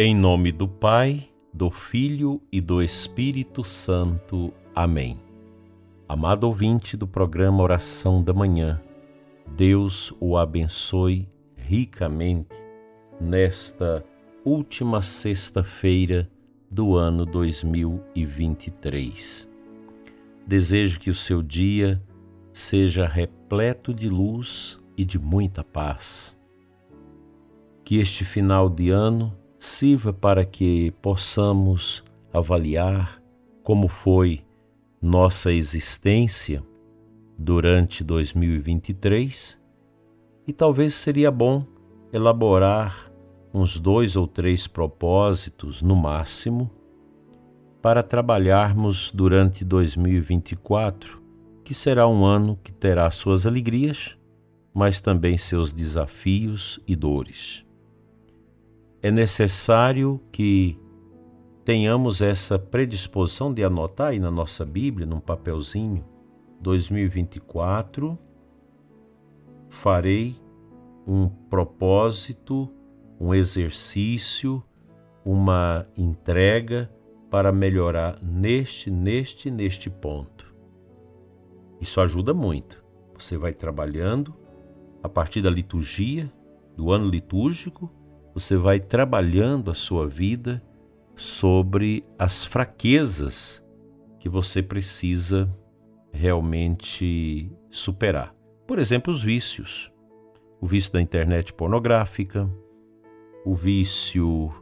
Em nome do Pai, do Filho e do Espírito Santo. Amém. Amado ouvinte do programa Oração da Manhã, Deus o abençoe ricamente nesta última sexta-feira do ano 2023. Desejo que o seu dia seja repleto de luz e de muita paz. Que este final de ano sirva para que possamos avaliar como foi nossa existência durante 2023 e talvez seria bom elaborar uns dois ou três propósitos no máximo para trabalharmos durante 2024, que será um ano que terá suas alegrias, mas também seus desafios e dores é necessário que tenhamos essa predisposição de anotar aí na nossa Bíblia, num papelzinho, 2024, farei um propósito, um exercício, uma entrega para melhorar neste, neste, neste ponto. Isso ajuda muito. Você vai trabalhando a partir da liturgia, do ano litúrgico, você vai trabalhando a sua vida sobre as fraquezas que você precisa realmente superar. Por exemplo, os vícios. O vício da internet pornográfica, o vício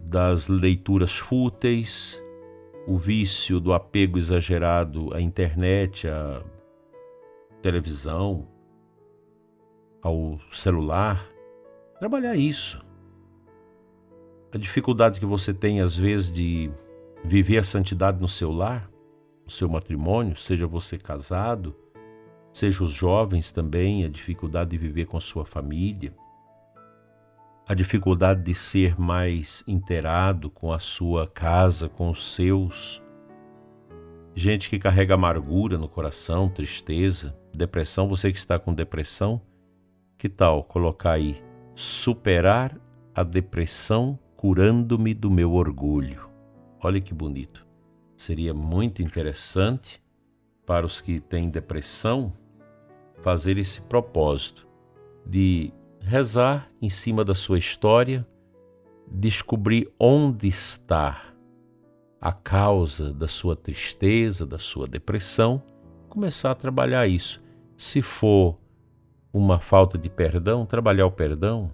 das leituras fúteis, o vício do apego exagerado à internet, à televisão, ao celular trabalhar isso. A dificuldade que você tem, às vezes, de viver a santidade no seu lar, no seu matrimônio, seja você casado, seja os jovens também, a dificuldade de viver com a sua família, a dificuldade de ser mais inteirado com a sua casa, com os seus. Gente que carrega amargura no coração, tristeza, depressão, você que está com depressão, que tal colocar aí superar a depressão curando-me do meu orgulho. Olha que bonito. Seria muito interessante para os que têm depressão fazer esse propósito de rezar em cima da sua história, descobrir onde está a causa da sua tristeza, da sua depressão, começar a trabalhar isso. Se for uma falta de perdão, trabalhar o perdão.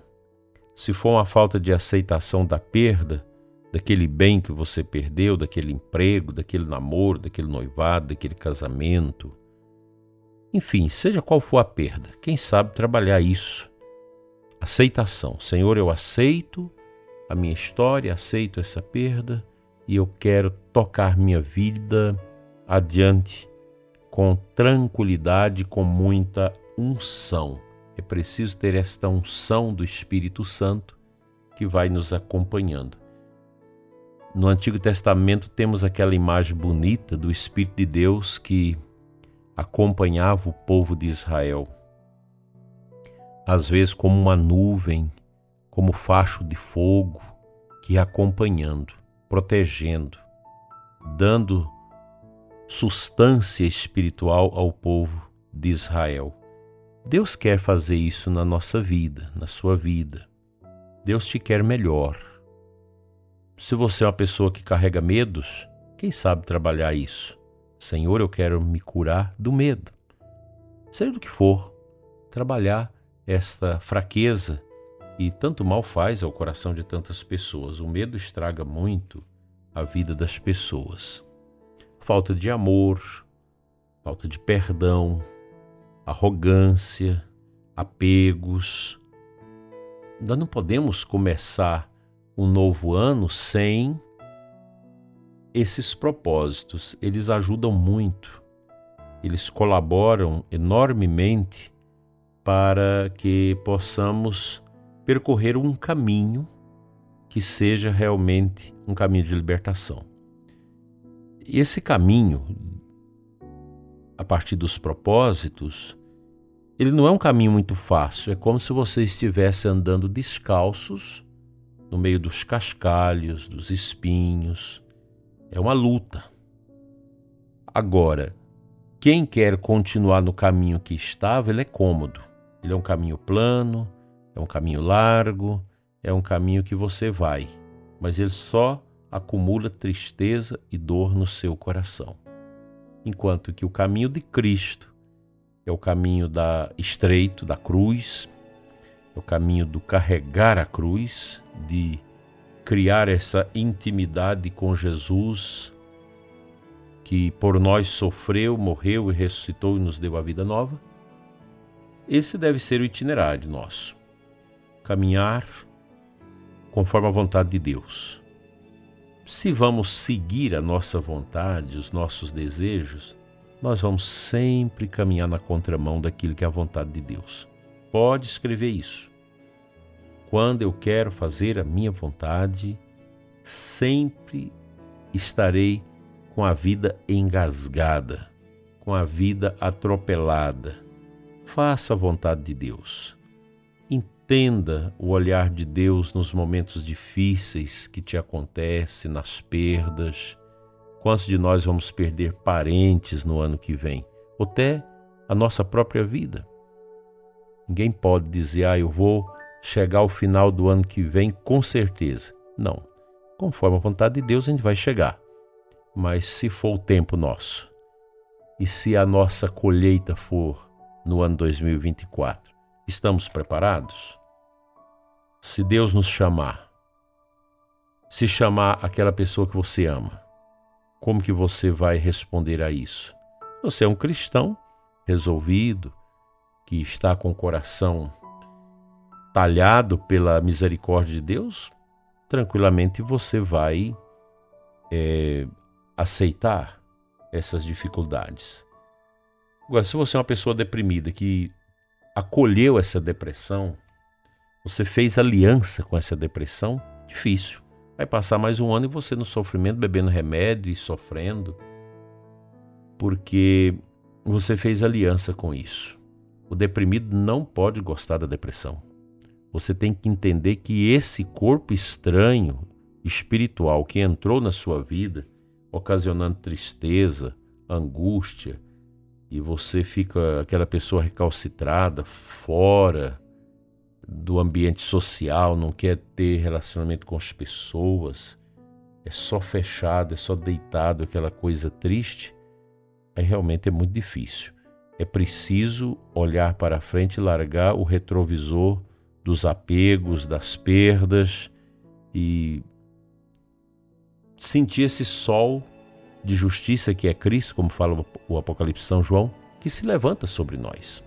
Se for uma falta de aceitação da perda, daquele bem que você perdeu, daquele emprego, daquele namoro, daquele noivado, daquele casamento. Enfim, seja qual for a perda, quem sabe trabalhar isso. Aceitação. Senhor, eu aceito a minha história, aceito essa perda e eu quero tocar minha vida adiante com tranquilidade, com muita unção. É preciso ter esta unção do Espírito Santo que vai nos acompanhando. No Antigo Testamento temos aquela imagem bonita do Espírito de Deus que acompanhava o povo de Israel. Às vezes como uma nuvem, como facho de fogo, que acompanhando, protegendo, dando substância espiritual ao povo de Israel. Deus quer fazer isso na nossa vida, na sua vida. Deus te quer melhor. Se você é uma pessoa que carrega medos, quem sabe trabalhar isso? Senhor, eu quero me curar do medo. Seja do que for, trabalhar esta fraqueza e tanto mal faz ao coração de tantas pessoas. O medo estraga muito a vida das pessoas. Falta de amor, falta de perdão, arrogância, apegos. Nós não podemos começar um novo ano sem esses propósitos. Eles ajudam muito, eles colaboram enormemente para que possamos percorrer um caminho que seja realmente um caminho de libertação. Esse caminho a partir dos propósitos, ele não é um caminho muito fácil. É como se você estivesse andando descalços no meio dos cascalhos, dos espinhos. É uma luta. Agora, quem quer continuar no caminho que estava, ele é cômodo. Ele é um caminho plano, é um caminho largo, é um caminho que você vai, mas ele só acumula tristeza e dor no seu coração. Enquanto que o caminho de Cristo é o caminho da estreito da cruz, é o caminho do carregar a cruz, de criar essa intimidade com Jesus, que por nós sofreu, morreu e ressuscitou e nos deu a vida nova. Esse deve ser o itinerário nosso. Caminhar conforme a vontade de Deus. Se vamos seguir a nossa vontade, os nossos desejos, nós vamos sempre caminhar na contramão daquilo que é a vontade de Deus. Pode escrever isso. Quando eu quero fazer a minha vontade, sempre estarei com a vida engasgada, com a vida atropelada. Faça a vontade de Deus. Entenda o olhar de Deus nos momentos difíceis que te acontecem, nas perdas. Quantos de nós vamos perder parentes no ano que vem? Ou até a nossa própria vida. Ninguém pode dizer, ah, eu vou chegar ao final do ano que vem com certeza. Não. Conforme a vontade de Deus, a gente vai chegar. Mas se for o tempo nosso, e se a nossa colheita for no ano 2024, estamos preparados? Se Deus nos chamar, se chamar aquela pessoa que você ama, como que você vai responder a isso? Você é um cristão resolvido, que está com o coração talhado pela misericórdia de Deus, tranquilamente você vai é, aceitar essas dificuldades. Agora, se você é uma pessoa deprimida que acolheu essa depressão, você fez aliança com essa depressão, difícil. Vai passar mais um ano e você no sofrimento, bebendo remédio e sofrendo, porque você fez aliança com isso. O deprimido não pode gostar da depressão. Você tem que entender que esse corpo estranho, espiritual, que entrou na sua vida, ocasionando tristeza, angústia, e você fica aquela pessoa recalcitrada, fora do ambiente social, não quer ter relacionamento com as pessoas, é só fechado, é só deitado, aquela coisa triste, aí realmente é muito difícil. É preciso olhar para frente e largar o retrovisor dos apegos, das perdas e sentir esse sol de justiça que é Cristo, como fala o Apocalipse São João, que se levanta sobre nós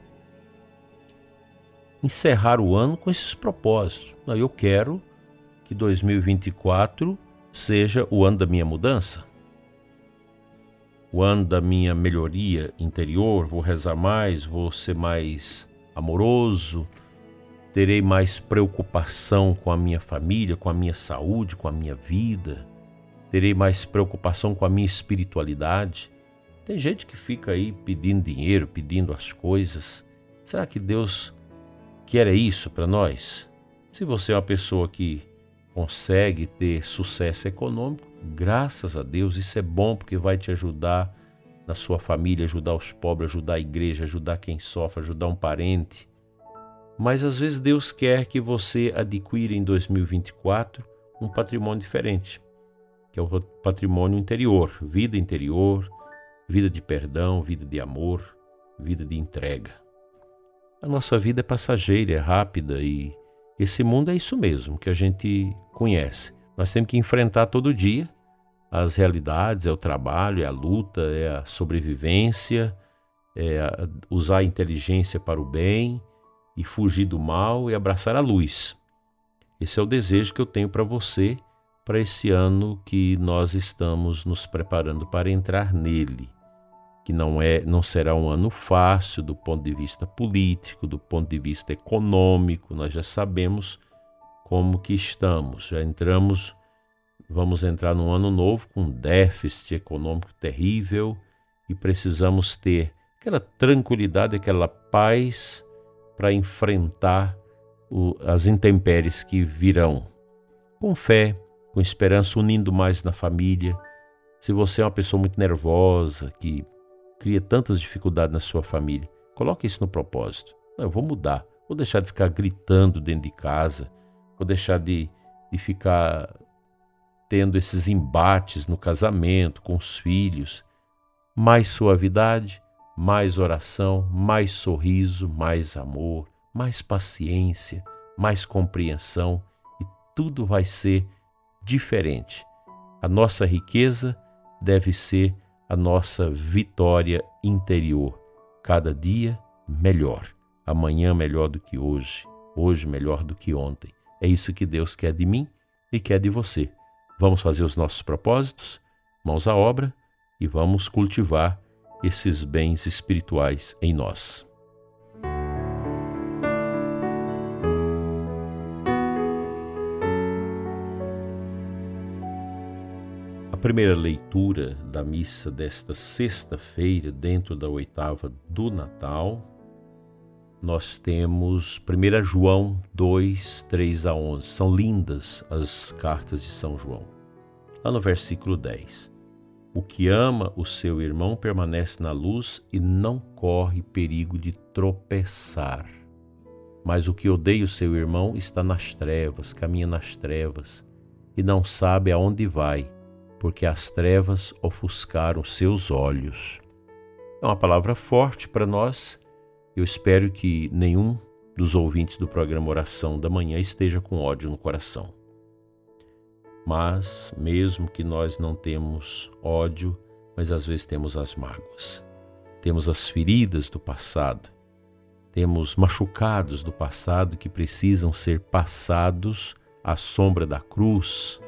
encerrar o ano com esses propósitos. Eu quero que 2024 seja o ano da minha mudança, o ano da minha melhoria interior. Vou rezar mais, vou ser mais amoroso, terei mais preocupação com a minha família, com a minha saúde, com a minha vida, terei mais preocupação com a minha espiritualidade. Tem gente que fica aí pedindo dinheiro, pedindo as coisas. Será que Deus que era isso para nós? Se você é uma pessoa que consegue ter sucesso econômico, graças a Deus, isso é bom porque vai te ajudar na sua família, ajudar os pobres, ajudar a igreja, ajudar quem sofre, ajudar um parente. Mas às vezes Deus quer que você adquira em 2024 um patrimônio diferente, que é o patrimônio interior, vida interior, vida de perdão, vida de amor, vida de entrega. A nossa vida é passageira, é rápida e esse mundo é isso mesmo que a gente conhece. Nós temos que enfrentar todo dia as realidades, é o trabalho, é a luta, é a sobrevivência, é usar a inteligência para o bem e fugir do mal e abraçar a luz. Esse é o desejo que eu tenho para você para esse ano que nós estamos nos preparando para entrar nele que não é, não será um ano fácil do ponto de vista político, do ponto de vista econômico. Nós já sabemos como que estamos. Já entramos, vamos entrar num ano novo com um déficit econômico terrível e precisamos ter aquela tranquilidade, aquela paz para enfrentar o, as intempéries que virão. com fé, com esperança, unindo mais na família. Se você é uma pessoa muito nervosa, que cria tantas dificuldades na sua família, coloque isso no propósito. Não, eu vou mudar, vou deixar de ficar gritando dentro de casa, vou deixar de, de ficar tendo esses embates no casamento, com os filhos. Mais suavidade, mais oração, mais sorriso, mais amor, mais paciência, mais compreensão e tudo vai ser diferente. A nossa riqueza deve ser a nossa vitória interior. Cada dia melhor. Amanhã melhor do que hoje. Hoje melhor do que ontem. É isso que Deus quer de mim e quer de você. Vamos fazer os nossos propósitos, mãos à obra e vamos cultivar esses bens espirituais em nós. Primeira leitura da missa desta sexta-feira, dentro da oitava do Natal, nós temos 1 João 2, 3 a 11. São lindas as cartas de São João. Lá no versículo 10. O que ama o seu irmão permanece na luz e não corre perigo de tropeçar. Mas o que odeia o seu irmão está nas trevas, caminha nas trevas, e não sabe aonde vai, porque as trevas ofuscaram seus olhos. É uma palavra forte para nós. Eu espero que nenhum dos ouvintes do programa Oração da Manhã esteja com ódio no coração. Mas, mesmo que nós não temos ódio, mas às vezes temos as mágoas, temos as feridas do passado, temos machucados do passado que precisam ser passados à sombra da cruz,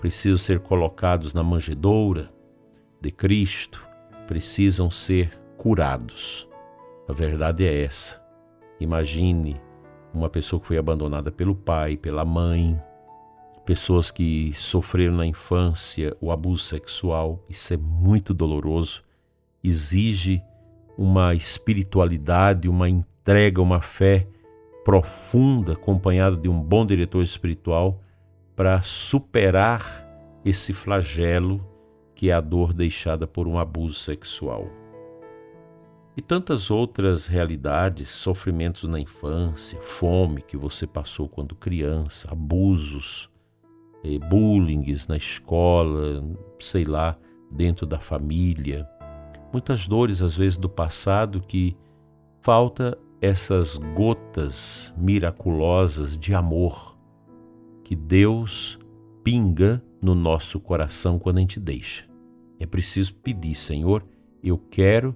precisam ser colocados na manjedoura de Cristo, precisam ser curados. A verdade é essa. Imagine uma pessoa que foi abandonada pelo pai, pela mãe, pessoas que sofreram na infância o abuso sexual, isso é muito doloroso, exige uma espiritualidade, uma entrega, uma fé profunda, acompanhada de um bom diretor espiritual para superar esse flagelo que é a dor deixada por um abuso sexual. E tantas outras realidades, sofrimentos na infância, fome que você passou quando criança, abusos, eh, bullying na escola, sei lá, dentro da família. Muitas dores, às vezes, do passado que falta essas gotas miraculosas de amor que Deus pinga no nosso coração quando a gente deixa. É preciso pedir, Senhor, eu quero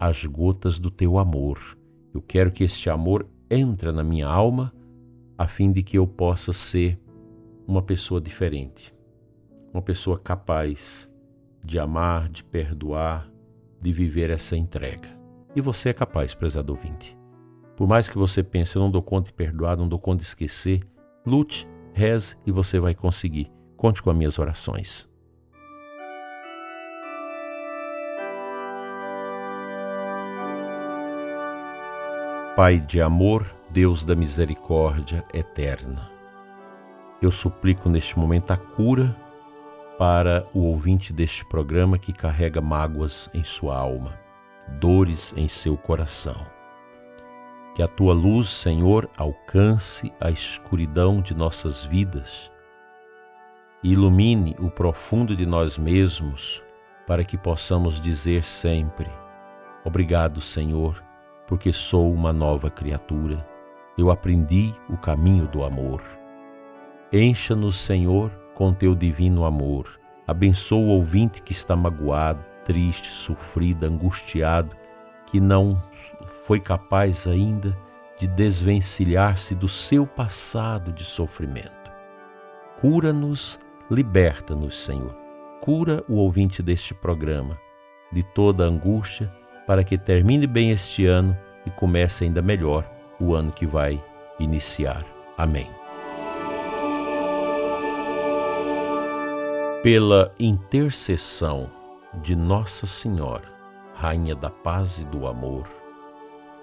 as gotas do teu amor. Eu quero que este amor entre na minha alma a fim de que eu possa ser uma pessoa diferente, uma pessoa capaz de amar, de perdoar, de viver essa entrega. E você é capaz, prezado ouvinte. Por mais que você pense, eu não dou conta de perdoar, não dou conta de esquecer, lute, reze e você vai conseguir. Conte com as minhas orações. Pai de amor, Deus da misericórdia eterna eu suplico neste momento a cura para o ouvinte deste programa que carrega mágoas em sua alma, dores em seu coração. Que a tua luz, Senhor, alcance a escuridão de nossas vidas e ilumine o profundo de nós mesmos, para que possamos dizer sempre: Obrigado, Senhor, porque sou uma nova criatura. Eu aprendi o caminho do amor. Encha-nos, Senhor, com teu divino amor. Abençoa o ouvinte que está magoado, triste, sofrido, angustiado, que não foi capaz ainda de desvencilhar-se do seu passado de sofrimento. Cura-nos, liberta-nos, Senhor. Cura o ouvinte deste programa de toda angústia, para que termine bem este ano e comece ainda melhor o ano que vai iniciar. Amém. pela intercessão de Nossa Senhora, Rainha da Paz e do Amor,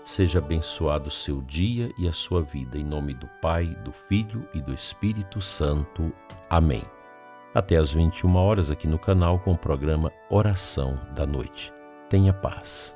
Seja abençoado o seu dia e a sua vida, em nome do Pai, do Filho e do Espírito Santo. Amém. Até às 21 horas aqui no canal com o programa Oração da Noite. Tenha paz.